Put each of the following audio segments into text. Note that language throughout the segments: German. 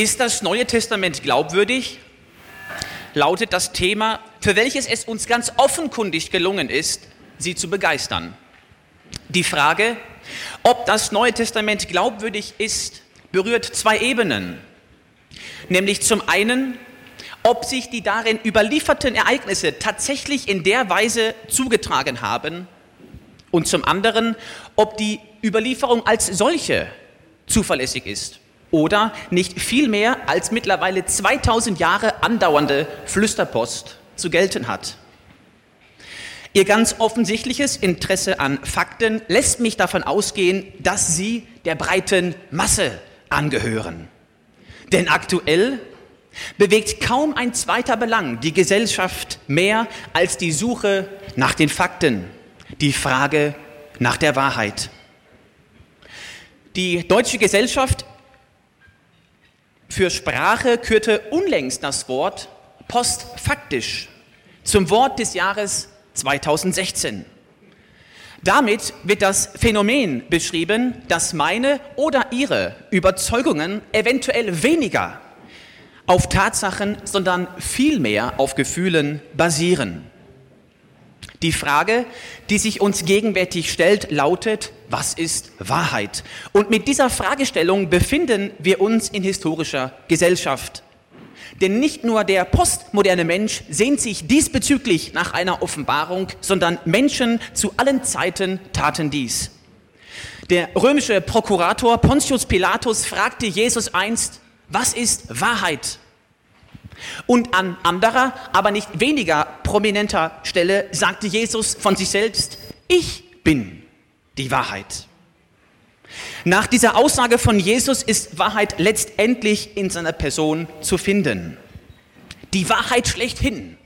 Ist das Neue Testament glaubwürdig? Lautet das Thema, für welches es uns ganz offenkundig gelungen ist, sie zu begeistern. Die Frage, ob das Neue Testament glaubwürdig ist, berührt zwei Ebenen. Nämlich zum einen, ob sich die darin überlieferten Ereignisse tatsächlich in der Weise zugetragen haben und zum anderen, ob die Überlieferung als solche zuverlässig ist oder nicht viel mehr als mittlerweile 2000 Jahre andauernde Flüsterpost zu gelten hat. Ihr ganz offensichtliches Interesse an Fakten lässt mich davon ausgehen, dass Sie der breiten Masse angehören. Denn aktuell bewegt kaum ein zweiter Belang die Gesellschaft mehr als die Suche nach den Fakten, die Frage nach der Wahrheit. Die deutsche Gesellschaft für Sprache kürte unlängst das Wort postfaktisch zum Wort des Jahres 2016. Damit wird das Phänomen beschrieben, dass meine oder ihre Überzeugungen eventuell weniger auf Tatsachen, sondern vielmehr auf Gefühlen basieren. Die Frage, die sich uns gegenwärtig stellt, lautet, was ist Wahrheit? Und mit dieser Fragestellung befinden wir uns in historischer Gesellschaft. Denn nicht nur der postmoderne Mensch sehnt sich diesbezüglich nach einer Offenbarung, sondern Menschen zu allen Zeiten taten dies. Der römische Prokurator Pontius Pilatus fragte Jesus einst, was ist Wahrheit? Und an anderer, aber nicht weniger prominenter Stelle sagte Jesus von sich selbst, ich bin die Wahrheit. Nach dieser Aussage von Jesus ist Wahrheit letztendlich in seiner Person zu finden. Die Wahrheit schlechthin.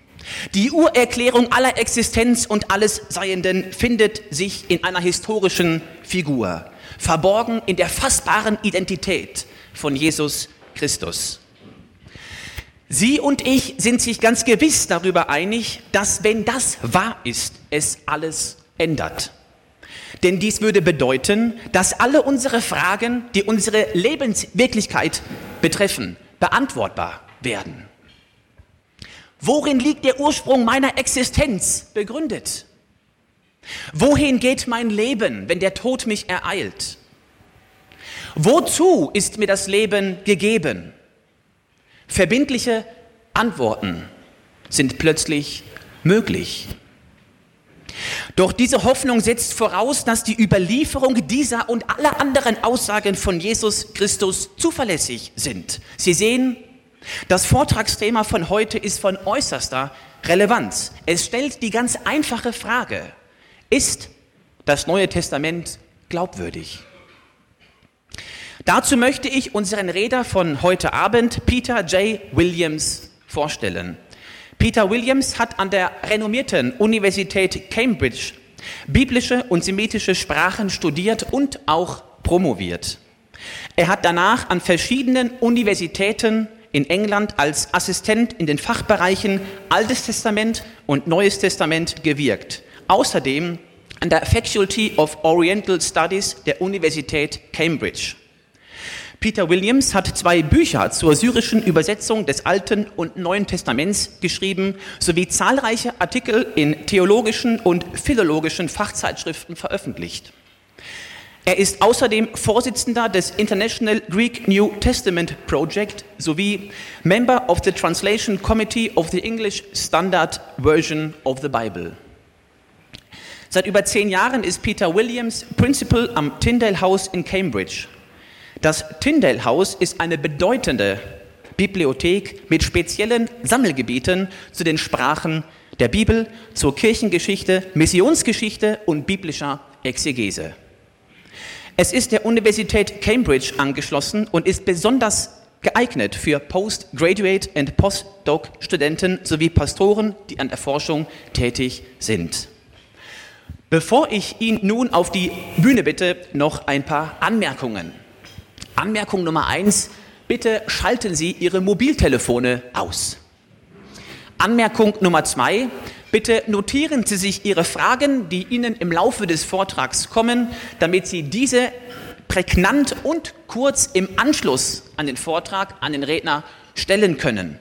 Die Urerklärung aller Existenz und alles Seienden findet sich in einer historischen Figur, verborgen in der fassbaren Identität von Jesus Christus. Sie und ich sind sich ganz gewiss darüber einig, dass wenn das wahr ist, es alles ändert. Denn dies würde bedeuten, dass alle unsere Fragen, die unsere Lebenswirklichkeit betreffen, beantwortbar werden. Worin liegt der Ursprung meiner Existenz begründet? Wohin geht mein Leben, wenn der Tod mich ereilt? Wozu ist mir das Leben gegeben? Verbindliche Antworten sind plötzlich möglich. Doch diese Hoffnung setzt voraus, dass die Überlieferung dieser und aller anderen Aussagen von Jesus Christus zuverlässig sind. Sie sehen, das Vortragsthema von heute ist von äußerster Relevanz. Es stellt die ganz einfache Frage, ist das Neue Testament glaubwürdig? Dazu möchte ich unseren Redner von heute Abend, Peter J. Williams, vorstellen. Peter Williams hat an der renommierten Universität Cambridge biblische und semitische Sprachen studiert und auch promoviert. Er hat danach an verschiedenen Universitäten in England als Assistent in den Fachbereichen Altes Testament und Neues Testament gewirkt. Außerdem an der Faculty of Oriental Studies der Universität Cambridge. Peter Williams hat zwei Bücher zur syrischen Übersetzung des Alten und Neuen Testaments geschrieben, sowie zahlreiche Artikel in theologischen und philologischen Fachzeitschriften veröffentlicht. Er ist außerdem Vorsitzender des International Greek New Testament Project sowie Member of the Translation Committee of the English Standard Version of the Bible. Seit über zehn Jahren ist Peter Williams Principal am Tyndale House in Cambridge. Das Tyndale Haus ist eine bedeutende Bibliothek mit speziellen Sammelgebieten zu den Sprachen der Bibel, zur Kirchengeschichte, Missionsgeschichte und biblischer Exegese. Es ist der Universität Cambridge angeschlossen und ist besonders geeignet für Postgraduate und Postdoc-Studenten sowie Pastoren, die an der Forschung tätig sind. Bevor ich ihn nun auf die Bühne bitte, noch ein paar Anmerkungen. Anmerkung Nummer eins, bitte schalten Sie Ihre Mobiltelefone aus. Anmerkung Nummer zwei, bitte notieren Sie sich Ihre Fragen, die Ihnen im Laufe des Vortrags kommen, damit Sie diese prägnant und kurz im Anschluss an den Vortrag an den Redner stellen können.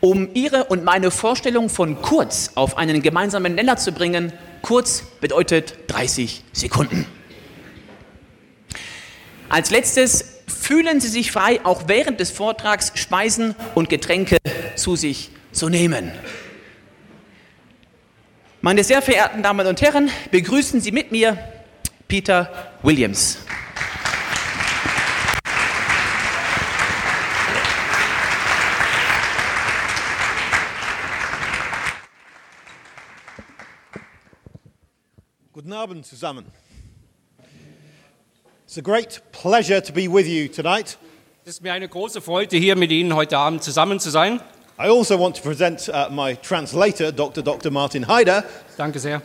Um Ihre und meine Vorstellung von kurz auf einen gemeinsamen Nenner zu bringen, kurz bedeutet 30 Sekunden. Als letztes fühlen Sie sich frei, auch während des Vortrags Speisen und Getränke zu sich zu nehmen. Meine sehr verehrten Damen und Herren, begrüßen Sie mit mir Peter Williams. Guten Abend zusammen. It's a great pleasure to be with you tonight. Es ist mir eine große Freude, hier mit Ihnen heute Abend zusammen zu sein. I also want to present uh, my translator, Dr. Dr. Martin Heider. Danke sehr.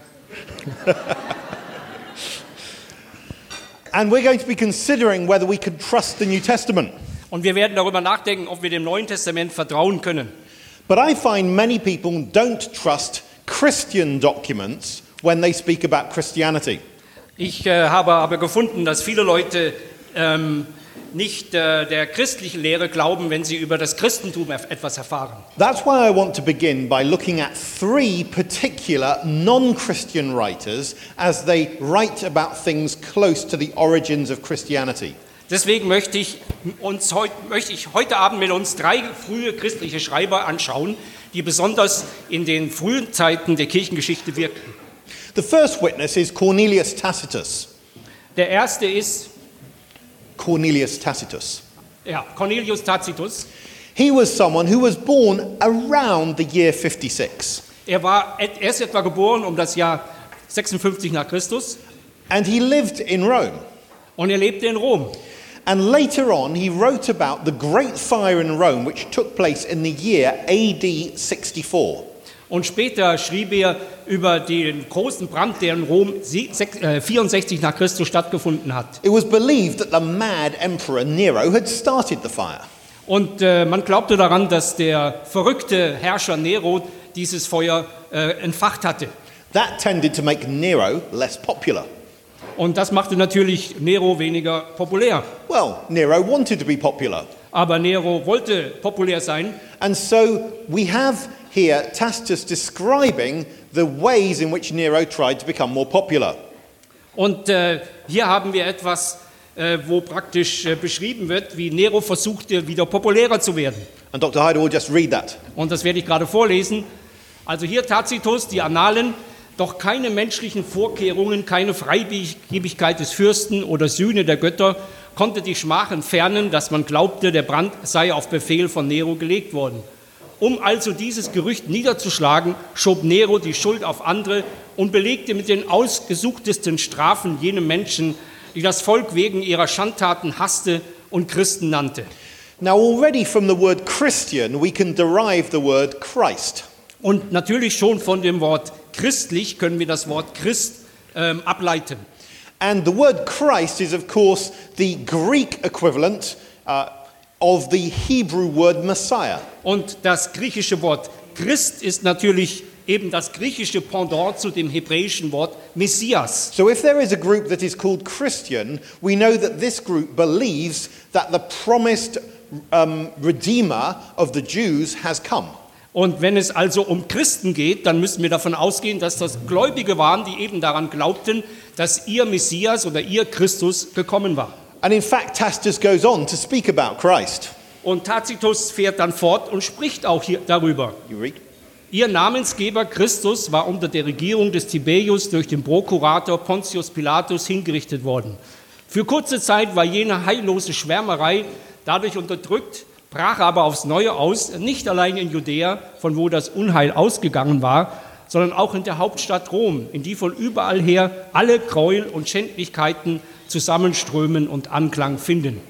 and we're going to be considering whether we can trust the New Testament. Und wir werden darüber nachdenken, ob wir dem Neuen Testament vertrauen können. But I find many people don't trust Christian documents when they speak about Christianity. Ich äh, habe aber gefunden, dass viele Leute ähm, nicht äh, der christlichen Lehre glauben, wenn sie über das Christentum etwas erfahren. That's why I want to begin by looking at three particular non Christian writers as they write about things close to the origins of Christianity. Deswegen möchte ich, uns heut, möchte ich heute Abend mit uns drei frühe christliche Schreiber anschauen, die besonders in den frühen Zeiten der Kirchengeschichte wirkten. The first witness is Cornelius Tacitus. Der erste ist Cornelius Tacitus. ja, Cornelius Tacitus. He was someone who was born around the year 56. Er, war, er ist etwa geboren um das Jahr 56 nach Christus And he lived in Rome. und er lebte in Rom. And later on, he wrote about the great fire in Rome, which took place in the year AD 64. Und später schrieb er über den großen Brand, der in Rom sie- sech- äh, 64 nach Christus stattgefunden hat. It was believed that the mad emperor Nero had started the fire. Und äh, man glaubte daran, dass der verrückte Herrscher Nero dieses Feuer äh, entfacht hatte. That tended to make Nero less popular. Und das machte natürlich Nero weniger populär. Well, Nero wanted to be popular. Aber Nero wollte populär sein. And so we have here Tacitus describing the ways in which Nero tried to become more popular. Und äh, hier haben wir etwas, äh, wo praktisch äh, beschrieben wird, wie Nero versuchte, wieder populärer zu werden. And Dr. Hyder will just read that. Und das werde ich gerade vorlesen. Also hier Tacitus, die Annalen, doch keine menschlichen Vorkehrungen, keine Freigebigkeit des Fürsten oder Sühne der Götter konnte die Schmach entfernen, dass man glaubte, der Brand sei auf Befehl von Nero gelegt worden. Um also dieses Gerücht niederzuschlagen, schob Nero die Schuld auf andere und belegte mit den ausgesuchtesten Strafen jene Menschen, die das Volk wegen ihrer Schandtaten hasste und Christen nannte. Now, already from the word Christian, we can derive the word Christ. Und natürlich schon von dem Wort christlich können wir das Wort Christ ähm, ableiten. And the word Christ is, of course, the Greek equivalent uh, of the Hebrew word Messiah. Und das griechische Wort Christ ist natürlich eben das griechische Pendant zu dem hebräischen Wort Messias. So, if there is a group that is called Christian, we know that this group believes that the promised um, Redeemer of the Jews has come. Und wenn es also um Christen geht, dann müssen wir davon ausgehen, dass das Gläubige waren, die eben daran glaubten, dass ihr Messias oder ihr Christus gekommen war. And in fact, Tacitus goes on to speak about Christ. Und Tacitus fährt dann fort und spricht auch hier darüber. You read? Ihr Namensgeber Christus war unter der Regierung des Tiberius durch den Prokurator Pontius Pilatus hingerichtet worden. Für kurze Zeit war jene heillose Schwärmerei dadurch unterdrückt, brach aber aufs Neue aus, nicht allein in Judäa, von wo das Unheil ausgegangen war, sondern auch in der Hauptstadt Rom, in die von überall her alle Gräuel und Schändlichkeiten zusammenströmen und Anklang finden.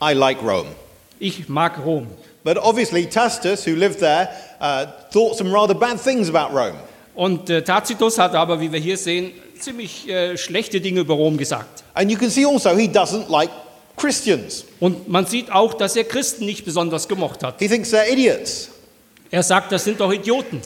I like Rome. Ich mag Rom. But obviously, Tacitus, who lived there, uh, thought some rather bad things about Rome. Und äh, Tacitus hat aber, wie wir hier sehen, ziemlich äh, schlechte Dinge über Rom gesagt. And you can see also he doesn't like Christians. Und man sieht auch, dass er Christen nicht besonders gemocht hat. He thinks they're idiots. Er sagt, das sind doch Idioten.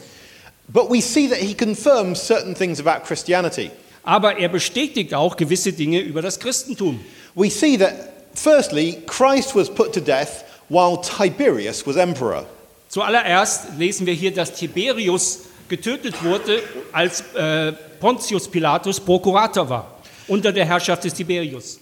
But we see that he confirms certain things about Christianity. Aber er bestätigt auch gewisse Dinge über das Christentum. We see that, firstly, Christ was put to death while Tiberius was emperor. Zuallererst lesen wir hier, dass Tiberius getötet wurde, als äh, Pontius Pilatus Prokurator war, unter der Herrschaft des Tiberius.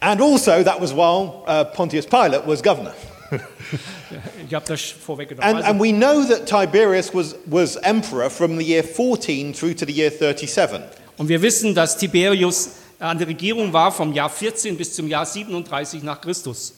And also, that was while uh, Pontius Pilate was governor. Ich habe das vorweggenommen. And, Also, and we know that Tiberius was, was emperor from the year 14 through to the year 37. und wir wissen, dass Tiberius an der Regierung war vom Jahr 14 bis zum Jahr 37 nach Christus.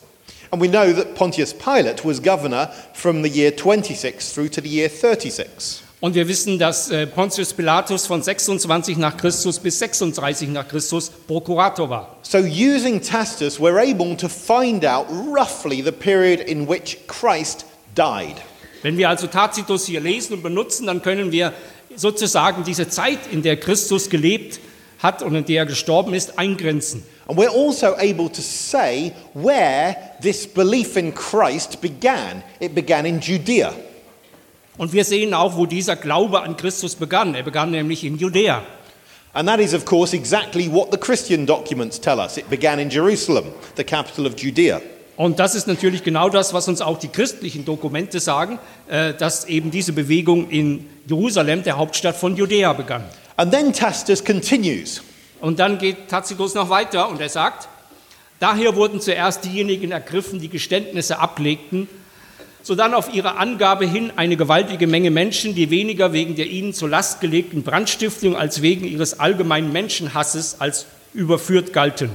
And we know that Pontius Pilate was governor from the year 26 through to the year 36. Und wir wissen, dass äh, Pontius Pilatus von 26 nach Christus bis 36 nach Christus Prokurator war. So, using Tacitus, we're able to find out roughly the period in which Christ died. Wenn wir also Tacitus hier lesen und benutzen, dann können wir sozusagen diese Zeit, in der Christus gelebt hat und in der er gestorben ist, eingrenzen. And we're also able to say where this belief in Christ began. It began in Judea. Und wir sehen auch, wo dieser Glaube an Christus begann. Er begann nämlich in Judäa. And that is, of course, exactly what the Christian documents tell us. It began in Jerusalem, the capital of Judea. Und das ist natürlich genau das, was uns auch die christlichen Dokumente sagen, äh, dass eben diese Bewegung in Jerusalem, der Hauptstadt von Judäa, begann. And then Tacitus continues. Und dann geht Tacitus noch weiter und er sagt, daher wurden zuerst diejenigen ergriffen, die Geständnisse ablegten, sodann auf ihre Angabe hin eine gewaltige Menge Menschen, die weniger wegen der ihnen zur Last gelegten Brandstiftung als wegen ihres allgemeinen Menschenhasses als überführt galten.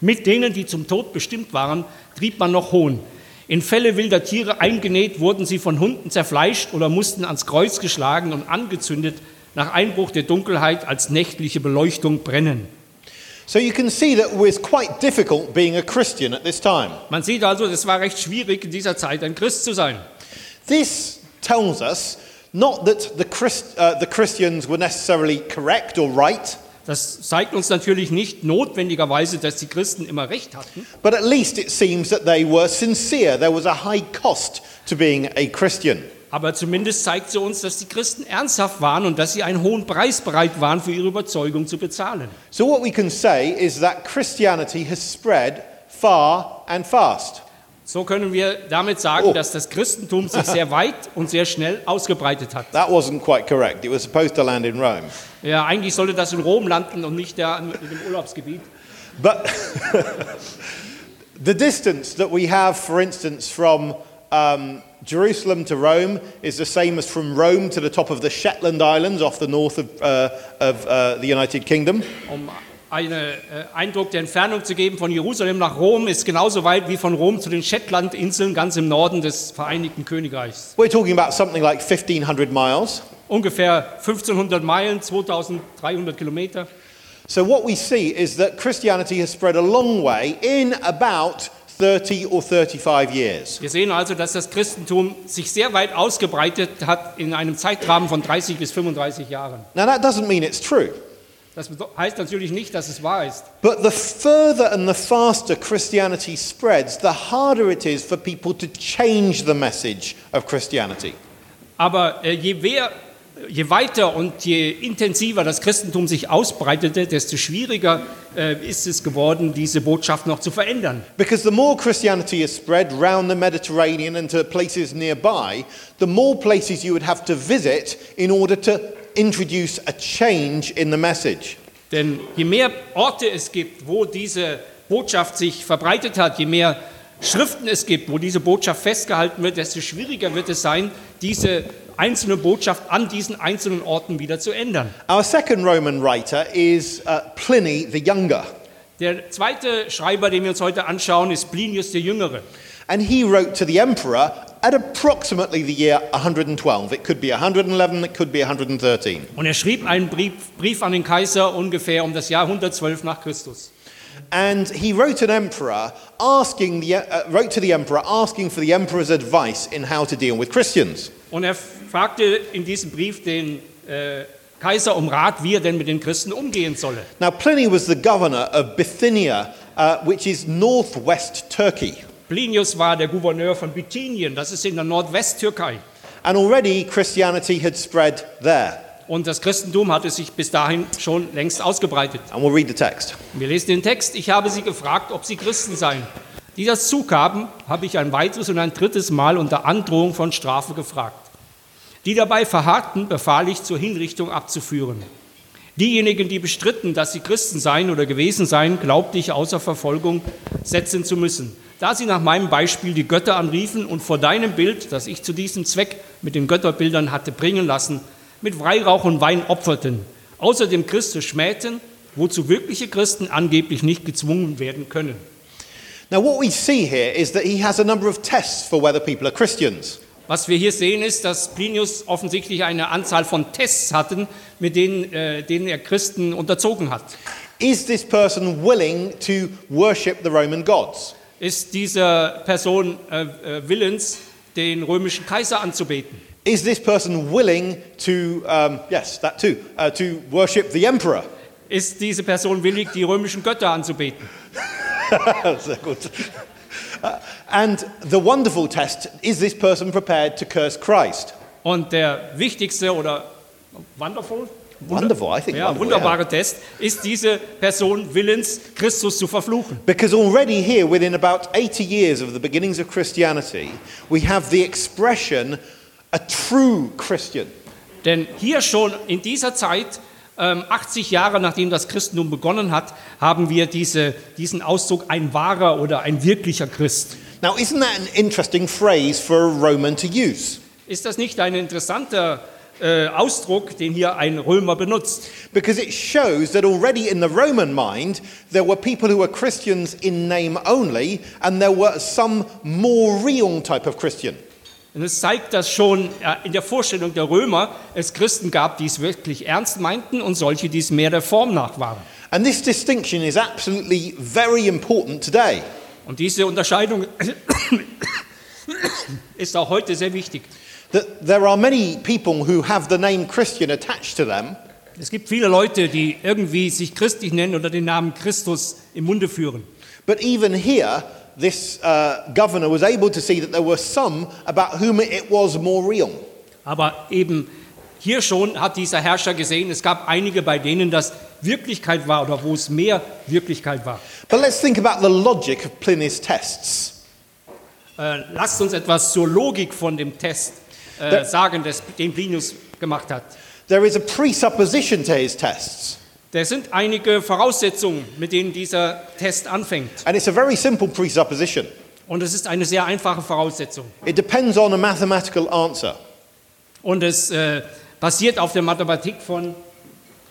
Mit denen, die zum Tod bestimmt waren, trieb man noch Hohn. In Fälle wilder Tiere eingenäht wurden sie von Hunden zerfleischt oder mussten ans Kreuz geschlagen und angezündet, nach Einbruch der Dunkelheit als nächtliche Beleuchtung brennen. So you can see that it was quite difficult being a Christian at this time. Man sieht also, es war recht schwierig in dieser Zeit ein Christ zu sein. This tells us not that the, Christ, uh, the Christians were necessarily correct or right, Das zeigt uns natürlich nicht notwendigerweise, dass die Christen immer recht hatten, but at least it seems that they were sincere. There was a high cost to being a Christian. Aber zumindest zeigt sie uns, dass die Christen ernsthaft waren und dass sie einen hohen Preis bereit waren, für ihre Überzeugung zu bezahlen. So, what we can say is that Christianity has spread far and fast. So können wir damit sagen, Oh. dass das Christentum sich sehr weit und sehr schnell ausgebreitet hat. That wasn't quite correct. It was supposed to land in Rome. Ja, eigentlich sollte das in Rom landen und nicht da in dem Urlaubsgebiet. But the distance that we have, for instance, from um, Jerusalem to Rome is the same as from Rome to the top of the Shetland Islands off the north of, uh, of uh, the United Kingdom. Um einen äh, Eindruck der Entfernung zu geben, von Jerusalem nach Rom ist genauso weit wie von Rom zu den Shetlandinseln ganz im Norden des Vereinigten Königreichs. We're talking about something like 1,500 miles. Ungefähr 1500 Meilen, 2300 Kilometer. So, what we see is that Christianity has spread a long way in about 30 or 35 years. Wir sehen also, dass das Christentum sich sehr weit ausgebreitet hat in einem Zeitrahmen von 30 bis 35 Jahren. Now, that doesn't mean it's true. Das heißt natürlich nicht, dass es wahr ist. But the further and the faster Christianity spreads, the harder it is for people to change the message of Christianity. Aber äh, je, wer, je weiter und je intensiver das Christentum sich ausbreitete, desto schwieriger äh, ist es geworden, diese Botschaft noch zu verändern. Because the more Christianity is spread round the Mediterranean and to places nearby, the more places you would have to visit in order to introduce a change in the message. Denn je mehr Orte es gibt, wo diese Botschaft sich verbreitet hat, je mehr Schriften es gibt, wo diese Botschaft festgehalten wird, desto schwieriger wird es sein, diese einzelne Botschaft an diesen einzelnen Orten wieder zu ändern. Our second Roman writer is uh, Pliny the Younger, Der zweite Schreiber, den wir uns heute anschauen, ist Plinius der Jüngere. and he wrote to the emperor at approximately the year 112. It could be 111, it could be 113. Und er schrieb einen Brief, Brief an den Kaiser ungefähr um das Jahr 112 nach Christus. And he wrote an emperor asking the, uh, wrote to the emperor asking for the emperor's advice in how to deal with Christians. Und er fragte in diesem Brief den äh, Kaiser um Rat, wie er denn mit den Christen umgehen solle. Now Pliny was the governor of Bithynia, uh, which is northwest Turkey. Plinius war der Gouverneur von Bithynien, das ist in der Nordwesttürkei. And already Christianity had spread there. Und das Christentum hatte sich bis dahin schon längst ausgebreitet. And we'll read the text. Wir lesen den Text. Ich habe sie gefragt, ob sie Christen seien. Die das zugaben, habe ich ein weiteres und ein drittes Mal unter Androhung von Strafe gefragt. Die dabei verharrten, befahl ich, zur Hinrichtung abzuführen. Diejenigen, die bestritten, dass sie Christen seien oder gewesen seien, glaubte ich außer Verfolgung setzen zu müssen. Da sie nach meinem Beispiel die Götter anriefen und vor deinem Bild, das ich zu diesem Zweck mit den Götterbildern hatte bringen lassen, mit Weihrauch und Wein opferten, außerdem Christus schmähten, wozu wirkliche Christen angeblich nicht gezwungen werden können. Now what we see here is that he has a number of tests for whether people are Christians. Was wir hier sehen, ist, dass Plinius offensichtlich eine Anzahl von Tests hatten, mit denen, äh, denen er Christen unterzogen hat. Is this person willing to worship the Roman gods? Ist diese Person äh, äh, willens, den römischen Kaiser anzubeten? Is this person willing to, um, yes, that too, uh, to worship the emperor? Ist diese Person willig, die römischen Götter anzubeten? Sehr gut. And the wonderful test is this person prepared to curse Christ? Und der wichtigste oder wonderful? Wonderful, I think. Ja, wonderful, wunderbare yeah. Test. Ist diese Person willens, Christus zu verfluchen? Because already here, within about 80 years of the beginnings of Christianity, we have the expression a true Christian. Denn hier schon in dieser Zeit, ähm, 80 Jahre nachdem das Christentum begonnen hat, haben wir diese, diesen Ausdruck ein wahrer oder ein wirklicher Christ. Now, isn't that an interesting phrase for a Roman to use? Ist das nicht ein interessanter äh, Ausdruck, den hier ein Römer benutzt? Because it shows that already in the Roman mind, there were people who were Christians in name only, and there were some more real type of Christian. Und es zeigt, dass schon äh, in der Vorstellung der Römer es Christen gab, die es wirklich ernst meinten und solche, die es mehr der Form nach waren. And this distinction is absolutely very important today. Und diese Unterscheidung ist auch heute sehr wichtig. There are many people who have the name Christian attached to them, Es gibt viele Leute, die irgendwie sich christlich nennen oder den Namen Christus im Munde führen. but even here, this uh, governor was able to see that there were some about whom it was more real. Aber eben hier schon hat dieser Herrscher gesehen, es gab einige, bei denen das Wirklichkeit war oder wo es mehr Wirklichkeit war. But let's think about the logic of Pliny's tests. Äh, lasst uns etwas zur Logik von dem Test äh, Da- sagen, des, den Plinius gemacht hat. There is a presupposition to his tests, Da sind einige Voraussetzungen, mit denen dieser Test anfängt. and it's a very simple presupposition. Und es ist eine sehr einfache Voraussetzung. It depends on a mathematical answer. Und es äh, basiert auf der Mathematik von,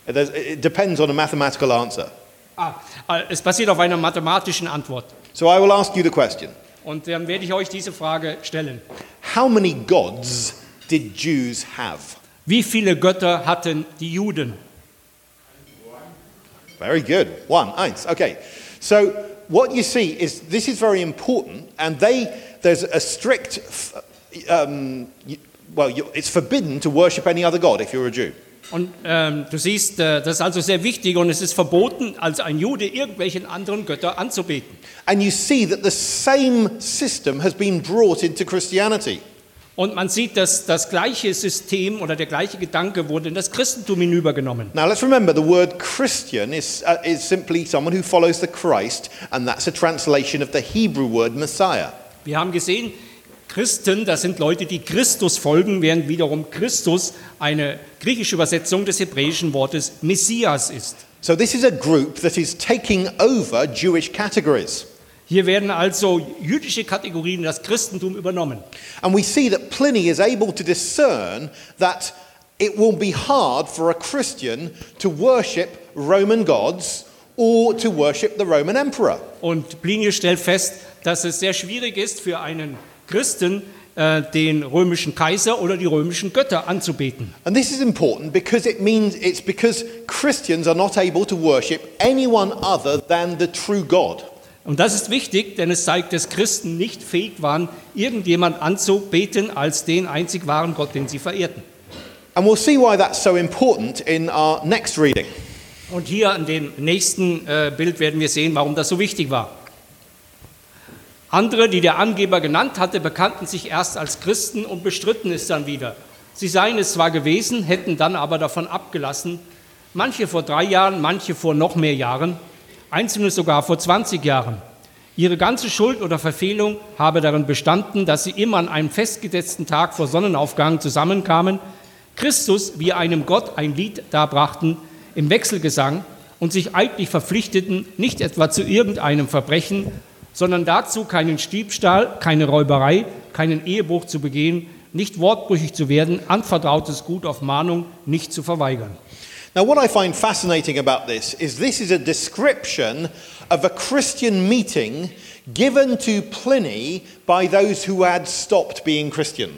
There's- It depends on a mathematical answer. ah, äh, es basiert auf einer mathematischen Antwort. So I will ask you the question Und dann werde ich euch diese Frage stellen. How many gods did Jews have? Wie viele Götter hatten die Juden? Very good. One, eins. Okay. So what you see is this is very important, and they there's a strict, um, well, it's forbidden to worship any other god if you're a Jew. Und ähm, du siehst, äh, das ist also sehr wichtig und es ist verboten, als ein Jude irgendwelchen anderen Götter anzubeten. And you see that the same system has been brought into Christianity. Und man sieht, dass das gleiche System oder der gleiche Gedanke wurde in das Christentum hinübergenommen. Now let's remember the word Christian is, uh, is simply someone who follows the Christ, and that's a translation of the Hebrew word Messiah. Wir haben gesehen, Christen, das sind Leute, die Christus folgen, während wiederum Christus eine griechische Übersetzung des hebräischen Wortes Messias ist. So this is a group that is taking over Jewish categories. Hier werden also jüdische Kategorien in das Christentum übernommen. And we see that Pliny is able to discern that it will be hard for a Christian to worship Roman gods or to worship the Roman emperor. Und Plinius stellt fest, dass es sehr schwierig ist für einen Christen, äh, den römischen Kaiser oder die römischen Götter anzubeten. And this is important because it means it's because Christians are not able to worship anyone other than the true God. Und das ist wichtig, denn es zeigt, dass Christen nicht fähig waren, irgendjemand anzubeten als den einzig wahren Gott, den sie verehrten. And we'll see why that's so important in our next reading. Und hier an dem nächsten äh, Bild werden wir sehen, warum das so wichtig war. Andere, die der Angeber genannt hatte, bekannten sich erst als Christen und bestritten es dann wieder. Sie seien es zwar gewesen, hätten dann aber davon abgelassen, manche vor drei Jahren, manche vor noch mehr Jahren, einzelne sogar vor 20 Jahren. Ihre ganze Schuld oder Verfehlung habe darin bestanden, dass sie immer an einem festgesetzten Tag vor Sonnenaufgang zusammenkamen, Christus wie einem Gott ein Lied darbrachten im Wechselgesang und sich eidlich verpflichteten, nicht etwa zu irgendeinem Verbrechen, sondern dazu keinen Diebstahl, keine Räuberei, keinen Ehebruch zu begehen, nicht wortbrüchig zu werden, anvertrautes Gut auf Mahnung nicht zu verweigern. Now, what I find fascinating about this is this is a description of a Christian meeting given to Pliny by those who had stopped being Christian.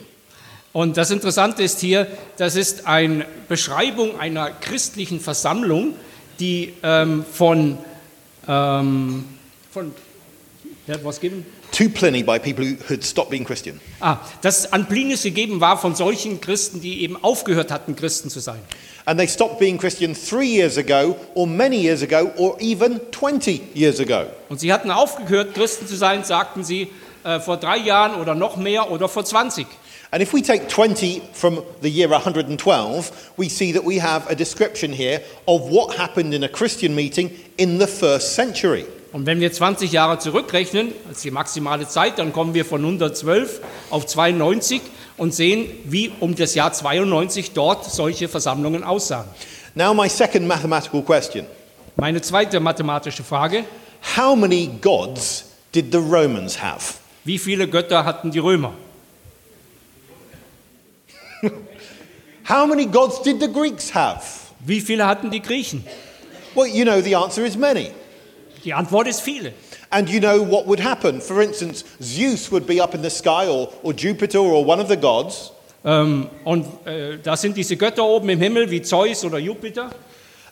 Und das Interessante ist hier, das ist eine Beschreibung einer christlichen Versammlung, die ähm, von, ähm, von ja, was geben? To Pliny by people who had stopped being Christian. Ah, das an Plinius gegeben war von solchen Christen, die eben aufgehört hatten, Christen zu sein. And they stopped being Christian three years ago, or many years ago, or even 20 years ago. Und sie hatten aufgehört, Christen zu sein, sagten sie, äh, vor drei Jahren oder noch mehr oder vor 20. And if we take 20 from the year 112, we see that we have a description here of what happened in a Christian meeting in the first century. Und wenn wir 20 Jahre zurückrechnen, als die maximale Zeit, dann kommen wir von 112 auf 92 und sehen, wie um das Jahr 92 dort solche Versammlungen aussahen. Now, my second mathematical question Meine zweite mathematische Frage, How many gods did the Romans have? wie viele Götter hatten die Römer? How many gods did the Greeks have? Wie viele hatten die Griechen? Well, you know the answer is many. Die Antwort ist viele. And you know what would happen. For instance, Zeus would be up in the sky, or, or Jupiter, or one of the gods, Ähm, und äh, da sind diese Götter oben im Himmel wie Zeus oder Jupiter.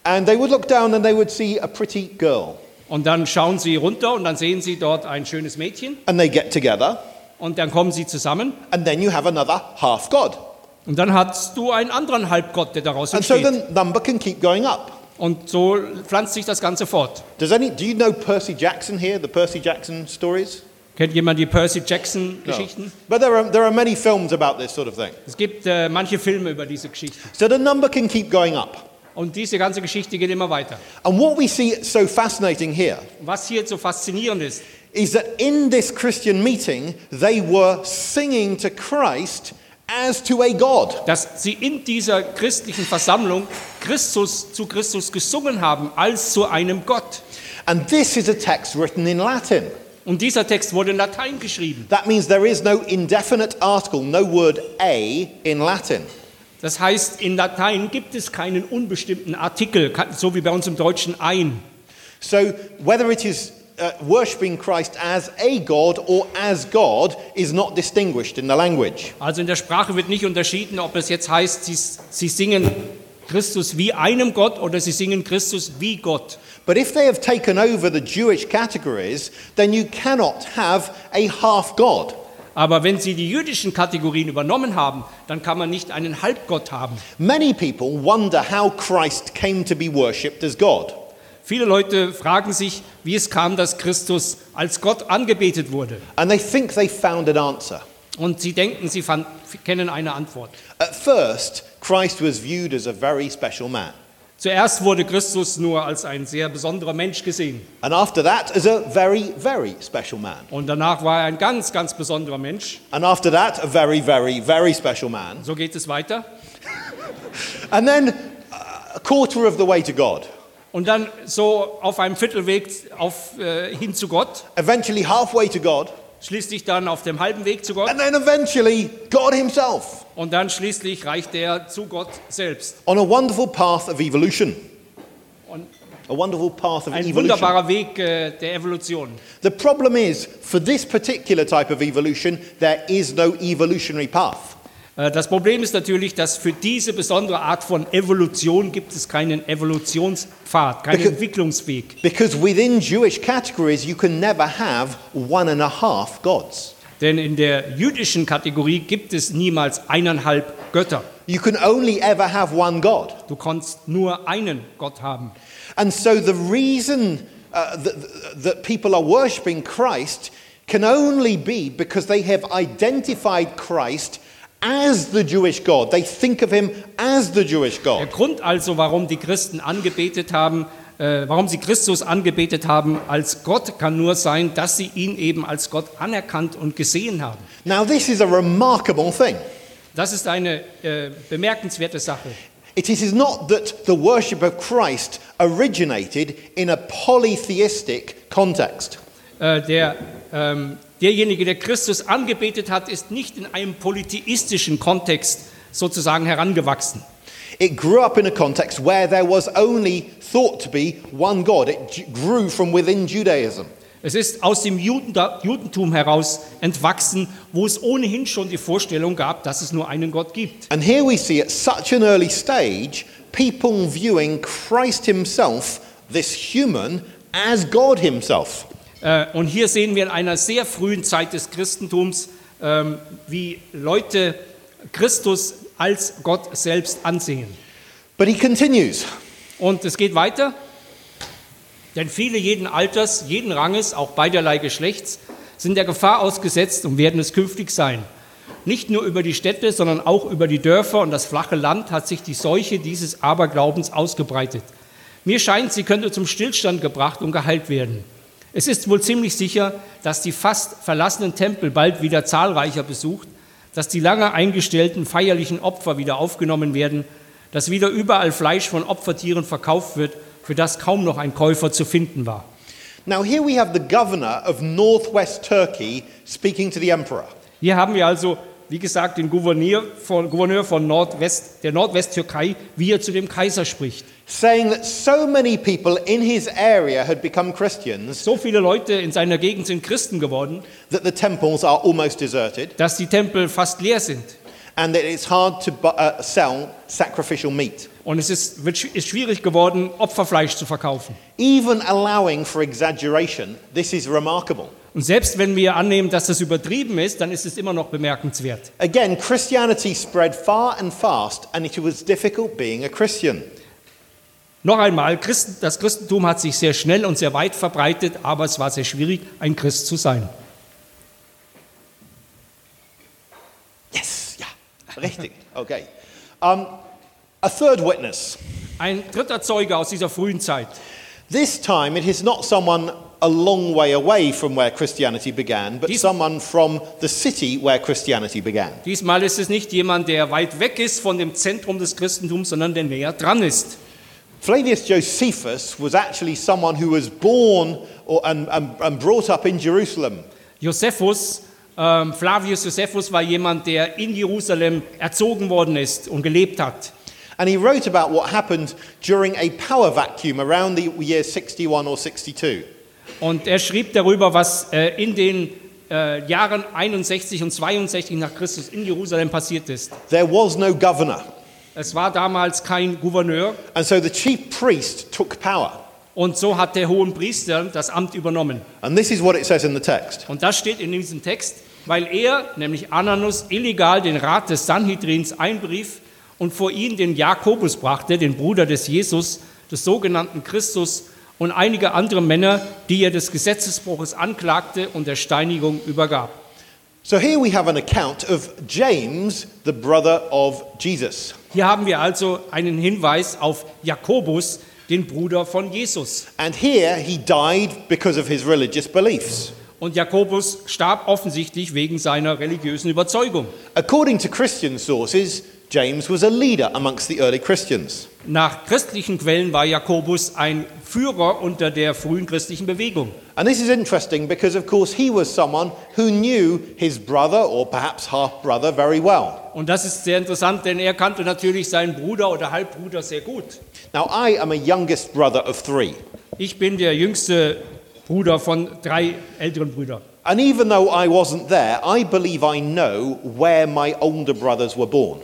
and they would look down and they would see a pretty girl. Und dann schauen sie runter und dann sehen sie dort ein schönes Mädchen. And they get together, Und dann kommen sie zusammen. and then you have another half god. Und dann hast du einen anderen Halbgott, der daraus And so the number can keep going up. Und so pflanzt sich das Ganze fort. Does any, do you know Percy Jackson here, the Percy Jackson stories? Kennt jemand die Percy Jackson-Geschichten? But there are, there are many films about this sort of thing. Es gibt äh, manche Filme über diese Geschichte. So the number can keep going up. Und diese ganze Geschichte geht immer weiter. And what we see so fascinating here Was hier so faszinierend ist, is that in this Christian meeting, they were singing to Christ as to a God. dass sie in dieser christlichen Versammlung Christus zu Christus gesungen haben als zu einem Gott. And this is a text written in Latin. Und dieser Text wurde in Latein geschrieben. That means there is no indefinite article, no word a in Latin. Das heißt, in Latein gibt es keinen unbestimmten Artikel, so wie bei uns im Deutschen ein. So whether it is uh, worshipping Christ as a God or as God is not distinguished in the language. Also in der Sprache wird nicht unterschieden, ob es jetzt heißt, sie, sie singen Christus wie einem Gott oder sie singen Christus wie Gott. But if they have taken over the Jewish categories, then you cannot have a half God. Aber wenn sie die jüdischen Kategorien übernommen haben, dann kann man nicht einen Halbgott haben. Many people wonder how Christ came to be worshipped as God. Viele Leute fragen sich, wie es kam, dass Christus als Gott angebetet wurde. And they think they found an answer. Und sie denken, sie fand, kennen eine Antwort. At first, Christ was viewed as a very special man. Zuerst wurde Christus nur als ein sehr besonderer Mensch gesehen. And after that, as a very, very special man. Und danach war er ein ganz, ganz besonderer Mensch. And after that, a very, very, very special man. So geht es weiter. And then a quarter of the way to God. Und dann so auf einem Viertelweg auf, äh, hin zu Gott, Eventually, halfway to God. schließlich dann auf dem halben Weg zu Gott And then eventually, God Himself. und dann schließlich reicht er zu Gott selbst. On a wonderful path of evolution. A wonderful path of Ein evolution. wunderbarer Weg äh, der Evolution. The problem is, for this particular type of evolution, there is no evolutionary path. Äh, Das Problem ist natürlich, dass für diese besondere Art von Evolution gibt es keinen Evolutionspfad, keinen Because- Entwicklungsweg. Because within Jewish categories, you can never have one and a half gods. Denn in der jüdischen Kategorie gibt es niemals eineinhalb Götter. You can only ever have one God. Du kannst nur einen Gott haben. And so the reason uh, that, that people are worshipping Christ can only be because they have identified Christ as the Jewish God. They think of him as the Jewish Der God. Grund also, warum die Christen angebetet haben, äh, warum sie Christus angebetet haben als Gott, kann nur sein, dass sie ihn eben als Gott anerkannt und gesehen haben. Now, this is a remarkable thing. Das ist eine äh, bemerkenswerte Sache. It is not that the worship of Christ originated in a polytheistic context. Äh, der, ähm, derjenige, der Christus angebetet hat, ist nicht in einem polytheistischen Kontext sozusagen herangewachsen. It grew up in a context where there was only thought to be one God. It grew from within Judaism. Es ist aus dem Judentum heraus entwachsen, wo es ohnehin schon die Vorstellung gab, dass es nur einen Gott gibt. And here we see at such an early stage people viewing Christ himself, this human, as God himself. Äh, Und hier sehen wir in einer sehr frühen Zeit des Christentums, ähm, wie Leute Christus als Gott selbst ansehen. But he continues. Und es geht weiter. Denn viele jeden Alters, jeden Ranges, auch beiderlei Geschlechts, sind der Gefahr ausgesetzt und werden es künftig sein. Nicht nur über die Städte, sondern auch über die Dörfer und das flache Land hat sich die Seuche dieses Aberglaubens ausgebreitet. Mir scheint, sie könnte zum Stillstand gebracht und geheilt werden. Es ist wohl ziemlich sicher, dass die fast verlassenen Tempel bald wieder zahlreicher besucht, dass die lange eingestellten feierlichen Opfer wieder aufgenommen werden, dass wieder überall Fleisch von Opfertieren verkauft wird, für das kaum noch ein Käufer zu finden war. Now, here we have the governor of northwest Turkey speaking to the emperor. Hier haben wir also, wie gesagt, den Gouverneur von, Gouverneur von Nordwest, der Nordwesttürkei, wie er zu dem Kaiser spricht. saying that so many people in his area had become Christians So viele Leute in seiner Gegend sind Christen geworden, that the temples are almost deserted dass die Tempel fast leer sind. and that it's hard to uh, sell sacrificial meat. Und es ist, wird, ist schwierig geworden, Opferfleisch zu verkaufen. Even allowing for exaggeration, this is remarkable. Und selbst wenn wir annehmen, dass das übertrieben ist, dann ist es immer noch bemerkenswert. Again, Christianity spread far and fast, and it was difficult being a Christian. Noch einmal, das Christentum hat sich sehr schnell und sehr weit verbreitet, aber es war sehr schwierig, ein Christ zu sein. Yes, yeah, richtig. Okay. Um, a third witness. Ein dritter Zeuge aus dieser frühen Zeit. This time, it is not someone a long way away from where Christianity began, but Dies- someone from the city where Christianity began. Diesmal ist es nicht jemand, der weit weg ist von dem Zentrum des Christentums, sondern der näher dran ist. Flavius Josephus was actually someone who was born or, and, and, and brought up in Jerusalem. Josephus, ähm, Flavius Josephus war jemand, der in Jerusalem erzogen worden ist und gelebt hat. And he wrote about what happened during a power vacuum around the year 61 or 62. Und er schrieb darüber, was äh, in den äh, Jahren 61 und 62 nach Christus in Jerusalem passiert ist. There was no governor. Es war damals kein Gouverneur And so the chief priest took power. und so hat der hohen Priester das Amt übernommen. And this is what it says in the text. Und das steht in diesem Text, weil er, nämlich Ananus, illegal den Rat des Sanhedrins einbrief und vor ihn den Jakobus brachte, den Bruder des Jesus, des sogenannten Christus, und einige andere Männer, die er des Gesetzesbruches anklagte und der Steinigung übergab. So here we have an account of James, the brother of Jesus. Hier haben wir also einen Hinweis auf Jakobus, den Bruder von Jesus. And here he died because of his religious beliefs. Und Jakobus starb offensichtlich wegen seiner religiösen Überzeugung. According to Christian sources, James was a leader amongst the early Christians. Nach christlichen Quellen war Jakobus ein Führer unter der frühen christlichen Bewegung. And this is interesting because, of course, he was someone who knew his brother or perhaps half brother very well. Und das ist sehr interessant, denn er kannte natürlich seinen Bruder oder Halbbruder sehr gut. Now, I am a youngest brother of three. Ich bin der jüngste Bruder von drei älteren Brüdern. And even though I wasn't there, I believe I know where my older brothers were born.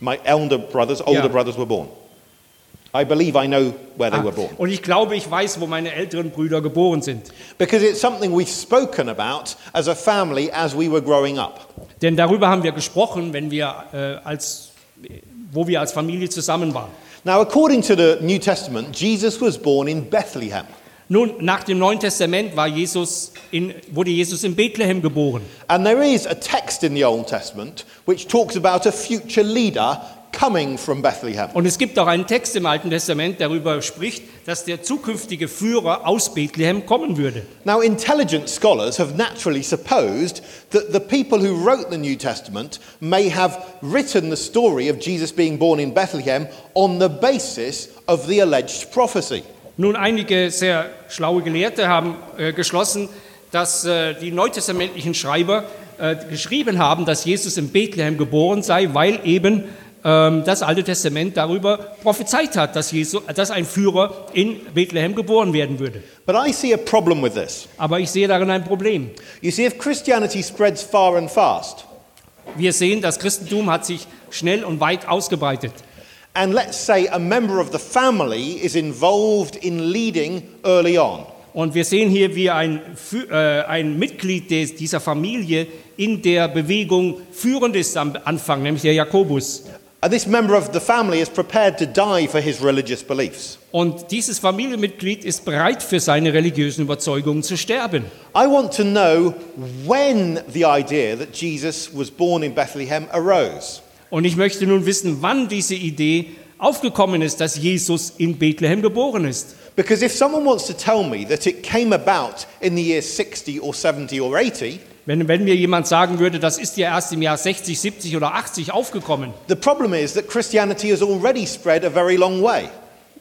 My elder brothers, older Yeah. brothers were born. I believe I know where they Ah, were born. Und ich glaube, ich weiß, wo meine älteren Brüder geboren sind. Because it's something we've spoken about as a family as we were growing up. Denn darüber haben wir gesprochen, wenn wir äh, als, wo wir als Familie zusammen waren. Now, according to the New Testament, Jesus was born in Bethlehem. Nun, nach dem Neuen Testament Jesus in, wurde Jesus in Bethlehem geboren. And there is a text in the Old Testament which talks about a future leader coming from Bethlehem. Und es gibt auch einen Text im Alten Testament, der darüber spricht, dass der zukünftige Führer aus Bethlehem kommen würde. Now, intelligent scholars have naturally supposed that the people who wrote the New Testament may have written the story of Jesus being born in Bethlehem on the basis of the alleged prophecy. Nun, einige sehr schlaue Gelehrte haben äh, geschlossen, dass äh, die neutestamentlichen Schreiber äh, geschrieben haben, dass Jesus in Bethlehem geboren sei, weil eben ähm, das Alte Testament darüber prophezeit hat, dass, Jesus, dass ein Führer in Bethlehem geboren werden würde. But I see a problem with this. Aber ich sehe darin ein Problem. You see, if Christianity spreads far and fast, Wir sehen, das Christentum hat sich schnell und weit ausgebreitet. And let's say a member of the family is involved in leading early on, Und wir sehen hier, wie ein, äh, ein Mitglied des, dieser Familie in der Bewegung führend ist am Anfang, nämlich der Jakobus. and this member of the family is prepared to die for his religious beliefs. Und dieses Familienmitglied ist bereit, für seine religiösen Überzeugungen zu sterben. I want to know when the idea that Jesus was born in Bethlehem arose. Und ich möchte nun wissen, wann diese Idee aufgekommen ist, dass Jesus in Bethlehem geboren ist. Because if someone wants to tell me that it came about in the year 60 or 70 or 80, Wenn, wenn mir jemand sagen würde, das ist ja erst im Jahr 60, 70 oder 80 aufgekommen, the problem is that Christianity has already spread a very long way.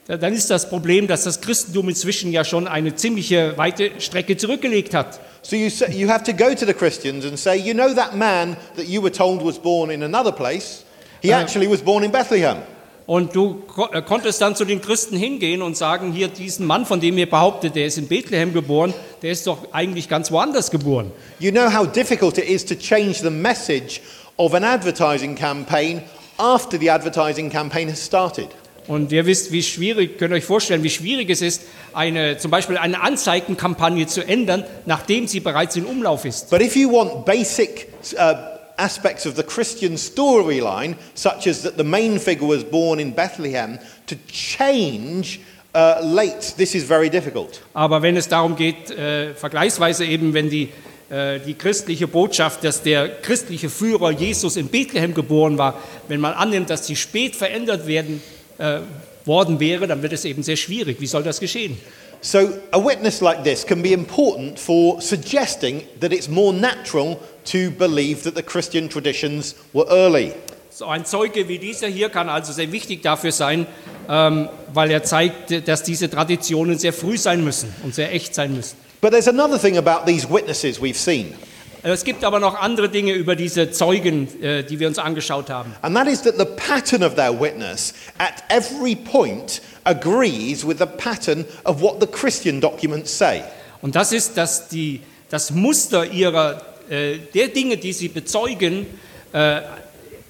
da- dann ist das Problem, dass das Christentum inzwischen ja schon eine ziemliche weite Strecke zurückgelegt hat. So you, say, you have to go to the Christians and say, you know that man that you were told was born in another place? He uh, actually was born in Bethlehem. Und du äh, konntest dann zu den Christen hingehen und sagen, hier diesen Mann, von dem ihr behauptet, der ist in Bethlehem geboren, der ist doch eigentlich ganz woanders geboren. You know how difficult it is to change the message of an advertising campaign after the advertising campaign has started. Und ihr wisst, wie schwierig, könnt euch vorstellen, wie schwierig es ist, eine, zum Beispiel eine Anzeigenkampagne zu ändern, nachdem sie bereits in Umlauf ist. But if you want basic uh, aspects of the Christian storyline, such as that the main figure was born in Bethlehem, to change uh, late, this is very difficult. Aber wenn es darum geht, äh, vergleichsweise eben, wenn die, äh, die christliche Botschaft, dass der christliche Führer Jesus in Bethlehem geboren war, wenn man annimmt, dass sie spät verändert werden, äh, worden wäre, dann wird es eben sehr schwierig. Wie soll das geschehen? So, a witness like this can be important for suggesting that it's more natural to believe that the Christian traditions were early. So ein Zeuge wie dieser hier kann also sehr wichtig dafür sein, ähm, weil er zeigt, dass diese Traditionen sehr früh sein müssen und sehr echt sein müssen. But there's another thing about these witnesses we've seen, Es gibt aber noch andere Dinge über diese Zeugen, äh, die wir uns angeschaut haben. and that is that the pattern of their witness at every point agrees with the pattern of what the Christian documents say. Und das ist, dass die, das Muster ihrer, äh, der Dinge, die sie bezeugen, äh,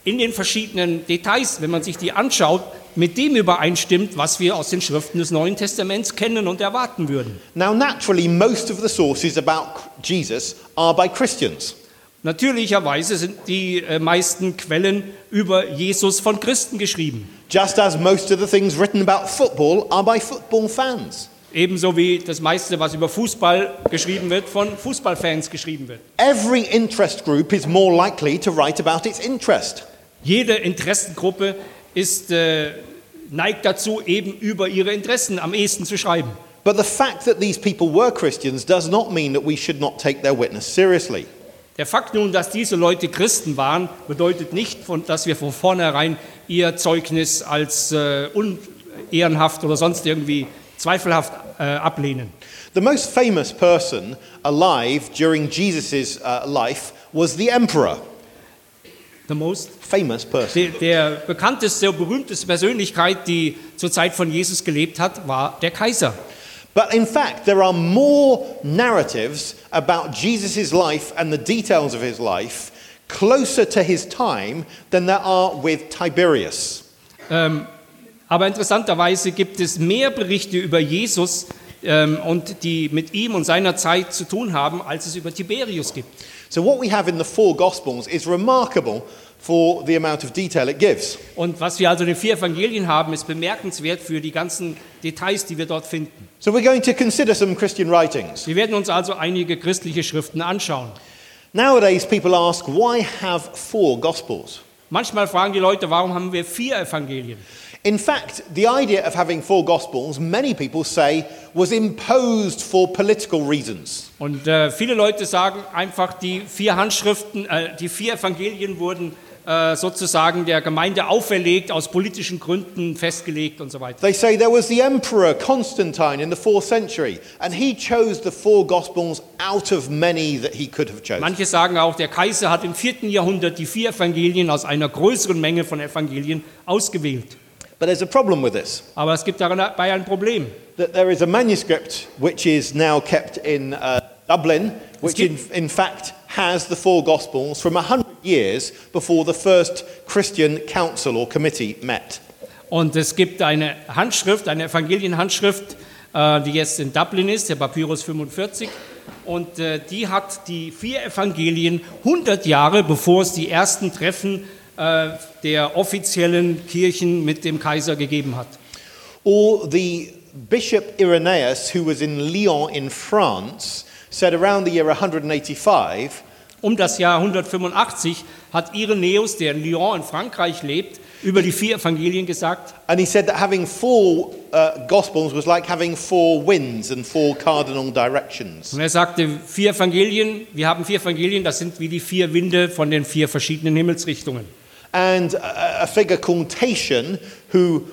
in den verschiedenen Details, wenn man sich die anschaut, mit dem übereinstimmt, was wir aus den Schriften des Neuen Testaments kennen und erwarten würden. Now, naturally, most of the sources about Jesus are by Christians. Natürlicherweise sind die äh, meisten Quellen über Jesus von Christen geschrieben. Just as most of the things written about football are by football fans. Ebenso wie das meiste, was über Fußball geschrieben wird, von Fußballfans geschrieben wird. Every interest group is more likely to write about its interest. Jede Interessengruppe ist, äh, neigt dazu, eben über ihre Interessen am ehesten zu schreiben. But the fact that these people were Christians does not mean that we should not take their witness seriously. Der Fakt nun, dass diese Leute Christen waren, bedeutet nicht, dass wir von vornherein ihr Zeugnis als äh, unehrenhaft oder sonst irgendwie zweifelhaft äh, ablehnen. The most famous person alive during Jesus' uh, life was the emperor. The most Famous person. Der, bekannteste, berühmteste Persönlichkeit, die zur Zeit von Jesus gelebt hat, war der Kaiser. But in fact, there are more narratives about Jesus' life and the details of his life closer to his time than there are with Tiberius. Ähm, aber interessanterweise gibt es mehr Berichte über Jesus ähm, und die mit ihm und seiner Zeit zu tun haben, als es über Tiberius gibt. So, what we have in the four Gospels is remarkable for the amount of detail it gives. Und was wir also in den vier Evangelien haben, ist bemerkenswert für die ganzen Details, die wir dort finden. So, we're going to consider some Christian writings. Wir werden uns also einige christliche Schriften anschauen. Nowadays, people ask, why have four Gospels? Manchmal fragen die Leute, warum haben wir vier Evangelien? In fact, the idea of having four Gospels, many people say, was imposed for political reasons. Und äh, viele Leute sagen einfach, die vier Handschriften, äh, die vier Evangelien wurden äh, sozusagen der Gemeinde auferlegt, aus politischen Gründen festgelegt und so weiter. They say there was the emperor Constantine in the fourth century, and he chose the four Gospels out of many that he could have chosen. Manche sagen auch, der Kaiser hat im vierten Jahrhundert die vier Evangelien aus einer größeren Menge von Evangelien ausgewählt. But there's a problem with this. Aber es gibt dabei ein Problem. That there is a manuscript which is now kept in uh, Dublin, which in, in fact has the four Gospels from 100 years before the first Christian council or committee met. Und es gibt eine Handschrift, eine Evangelienhandschrift, äh, die jetzt in Dublin ist, der Papyrus 45. Und äh, die hat die vier Evangelien 100 Jahre, bevor es die ersten Treffen äh, der offiziellen Kirchen mit dem Kaiser gegeben hat. Or the Bishop Irenaeus, who was in Lyon in France, said around the year 185 Um das Jahr 185 hat Irenäus, der in Lyon in Frankreich lebt, über die vier Evangelien gesagt, And he said that having four uh, gospels was like having four winds and four cardinal directions. und er sagte, vier Evangelien, wir haben vier Evangelien, das sind wie die vier Winde von den vier verschiedenen Himmelsrichtungen. And a, a figure called Tatian, who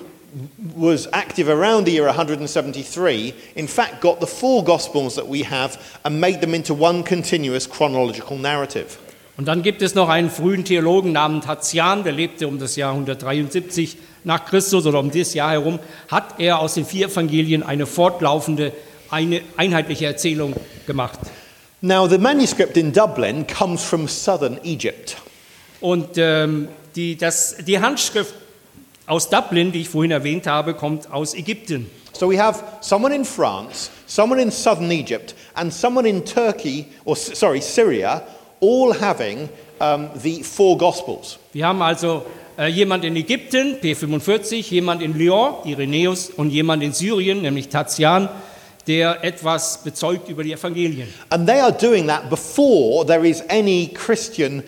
was active around the year 173, in fact got the four gospels that we have and made them into one continuous chronological narrative. Und dann gibt es noch einen frühen Theologen namens Tatian, der lebte um das Jahr 173 nach Christus oder um dieses Jahr herum, hat er aus den vier Evangelien eine fortlaufende, eine einheitliche Erzählung gemacht. Now, the manuscript in Dublin comes from southern Egypt. Und ähm, die, das, die Handschrift aus Dublin, die ich vorhin erwähnt habe, kommt aus Ägypten. So we have someone in France, someone in southern Egypt, and someone in Turkey, or sorry, Syria, all having um, the four Gospels. Wir haben also äh, jemand in Ägypten, P45, jemand in Lyon, Irenäus, und jemand in Syrien, nämlich Tatian, der etwas bezeugt über die Evangelien. And they are doing that before there is any Christian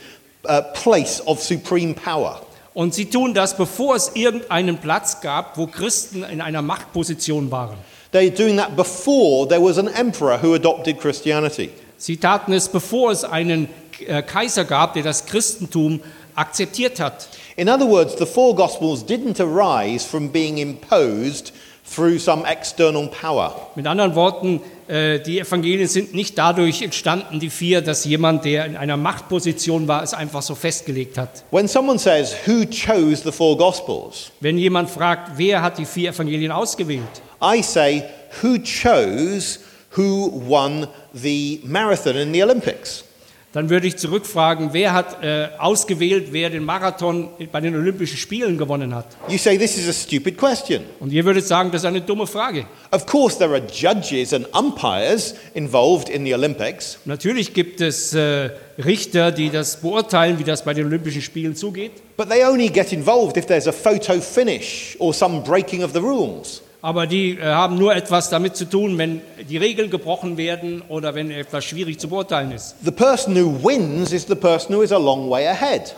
uh, place of supreme power. Und sie tun das, bevor es irgendeinen Platz gab, wo Christen in einer Machtposition waren. They're doing that before there was an emperor who adopted Christianity. Sie taten es, bevor es einen äh, Kaiser gab, der das Christentum akzeptiert hat. In other words, the four Gospels didn't arise from being imposed through some external power. Mit anderen Worten, die Evangelien sind nicht dadurch entstanden, die vier, dass jemand, der in einer Machtposition war, es einfach so festgelegt hat. When someone says, Who chose the four Gospels? Wenn jemand fragt, wer hat die vier Evangelien ausgewählt, I say, Who chose who won the marathon in the Olympics? Dann würde ich zurückfragen, wer hat äh, ausgewählt, wer den Marathon bei den Olympischen Spielen gewonnen hat. You say, This is a stupid question. Und ihr würdet sagen, das ist eine dumme Frage. Of course, there are judges and umpires involved in the Olympics, Natürlich gibt es äh, Richter, die das beurteilen, wie das bei den Olympischen Spielen zugeht. but they only get involved if there's a photo finish or some breaking of the rules. Aber die äh, haben nur etwas damit zu tun, wenn die Regeln gebrochen werden oder wenn etwas schwierig zu beurteilen ist. The person who wins is the person who is a long way ahead.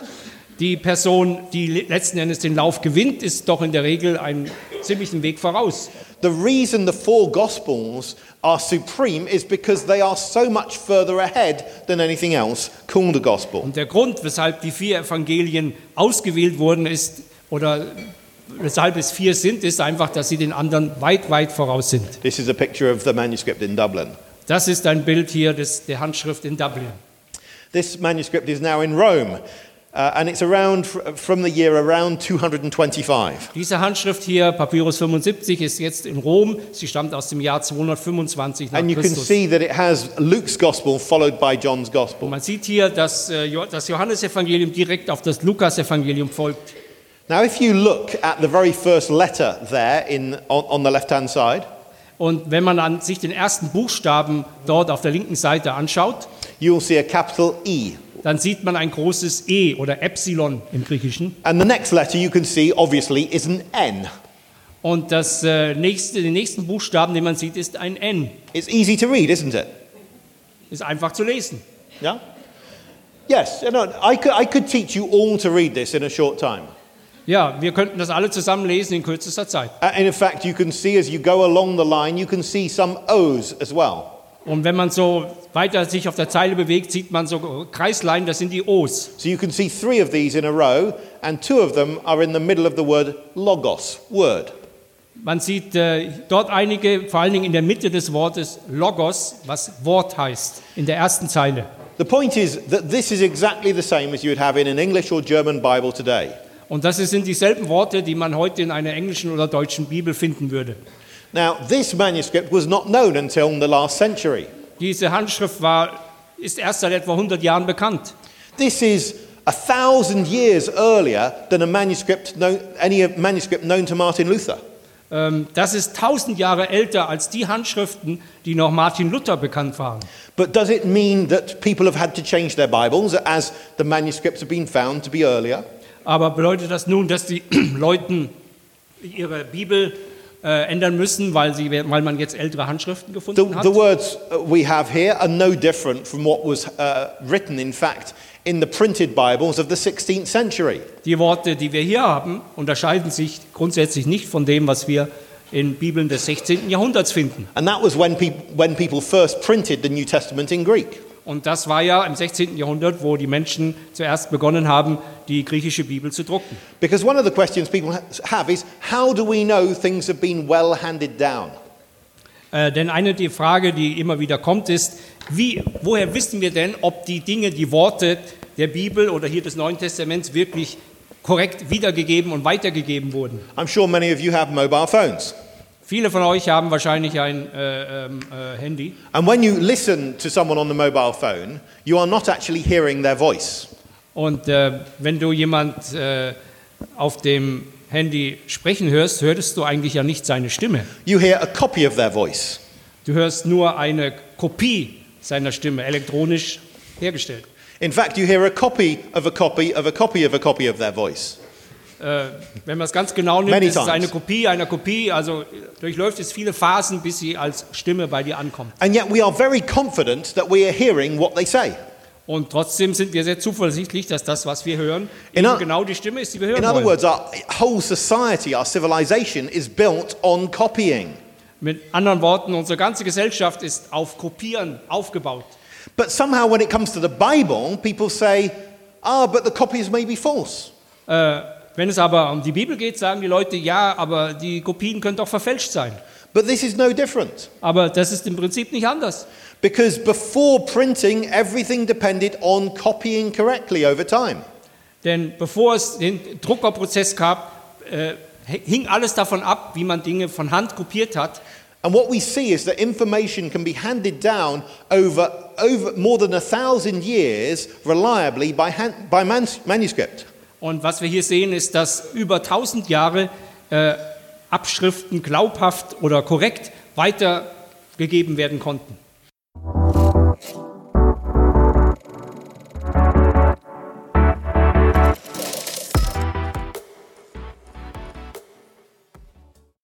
Die Person, die le- letzten Endes den Lauf gewinnt, ist doch in der Regel einen ziemlichen Weg voraus. The reason the four Gospels are supreme is because they are so much further ahead than anything else called a Gospel. Und der Grund, weshalb die vier Evangelien ausgewählt wurden, ist, oder weshalb es vier sind, ist einfach, dass sie den anderen weit, weit voraus sind. This is a picture of the manuscript in Dublin. Das ist ein Bild hier des, der Handschrift in Dublin. This manuscript is now in Rome, uh, and it's around fr- from the year around 225. Diese Handschrift hier, Papyrus 75, ist jetzt in Rom. Sie stammt aus dem Jahr 225 nach And you can Christus. see that it has Luke's Gospel followed by John's Und Gospel. man sieht hier, dass äh, das Johannesevangelium direkt auf das Lukasevangelium folgt. Now, if you look at the very first letter there in, on, on the left hand side, Und wenn man dann sich den ersten Buchstaben dort auf der linken Seite anschaut, you'll see a capital E. dann sieht man ein großes E oder Epsilon im Griechischen. And the next letter you can see, obviously, is an N. Und das, äh, nächste, den nächsten Buchstaben, den man sieht, ist ein N. It's easy to read, isn't it? Ist einfach zu lesen. Yeah? Yes, no, I, could, I could teach you all to read this in a short time. Ja, wir könnten das alle zusammen lesen in kürzester Zeit. Uh, And in fact, you can see as you go along the line, you can see some O's as well. Und wenn man so weiter sich auf der Zeile bewegt, sieht man so Kreislein, das sind die O's. So you can see three of these in a row, and two of them are in the middle of the word logos, word. Man sieht äh, dort einige, vor allen Dingen in der Mitte des Wortes Logos, was Wort heißt, in der ersten Zeile. The point is that this is exactly the same as you would have in an English or German Bible today. Und das sind dieselben Worte, die man heute in einer englischen oder deutschen Bibel finden würde. Now, this manuscript was not known until the last century. Diese Handschrift war, ist erst seit etwa 100 Jahren bekannt. This is a thousand years earlier than a manuscript, known, any manuscript known to Martin Luther. Ähm, Das ist 1000 Jahre älter als die Handschriften, die noch Martin Luther bekannt waren. But does it mean that people have had to change their Bibles as the manuscripts have been found to be earlier? Aber bedeutet das nun, dass die Leuten ihre Bibel äh, ändern müssen, weil, sie, weil man jetzt ältere Handschriften The, gefunden hat? the words uh, we have here are no different from what was uh, written, in fact, in the printed Bibles of the 16th century. Die Worte, die wir hier haben, unterscheiden sich grundsätzlich nicht von dem, was wir in Bibeln des 16. Jahrhunderts finden. And that was when, peop when people first printed the New Testament in Greek. Und das war ja im 16. Jahrhundert, wo die Menschen zuerst begonnen haben, die griechische Bibel zu drucken. Because one of the questions people ha- have is how do we know things have been well handed down? Äh, denn eine die Frage, die immer wieder kommt, ist, wie, woher wissen wir denn, ob die Dinge, die Worte der Bibel oder hier des Neuen Testaments wirklich korrekt wiedergegeben und weitergegeben wurden? I'm sure many of you have mobile phones. Viele von euch haben wahrscheinlich ein äh, ähm, äh, Handy. And when you listen to someone on the mobile phone, you are not actually hearing their voice. Und äh, wenn du jemand äh, auf dem Handy sprechen hörst, hörtest du eigentlich ja nicht seine Stimme. You hear a copy of their voice. Du hörst nur eine Kopie seiner Stimme, elektronisch hergestellt. In fact, you hear a copy of a copy of a copy of a copy of their voice. Äh, wenn man es ganz genau nimmt, Many ist es eine Kopie einer Kopie, also durchläuft es viele Phasen, bis sie als Stimme bei dir ankommt. And yet we are very confident that we are hearing what they say. Und trotzdem sind wir sehr zuversichtlich, dass das, was wir hören, In eben o- genau die Stimme ist, die wir hören In other wollen. words, our whole society, our civilization is built on copying. Mit anderen Worten, unsere ganze Gesellschaft ist auf Kopieren aufgebaut. But somehow, when it comes to the Bible, people say, ah, but the copies may be false. Äh, wenn es aber um die Bibel geht, sagen die Leute, ja, aber die Kopien können doch verfälscht sein. But this is no different. Aber das ist im Prinzip nicht anders. Because before printing, everything depended on copying correctly over time. Denn bevor es den Druckerprozess gab, äh, hing alles davon ab, wie man Dinge von Hand kopiert hat. And what we see is that information can be handed down over, over more than a thousand years reliably by, hand, by manuscript. Und was wir hier sehen, ist, dass über 1000 Jahre äh, Abschriften glaubhaft oder korrekt weitergegeben werden konnten.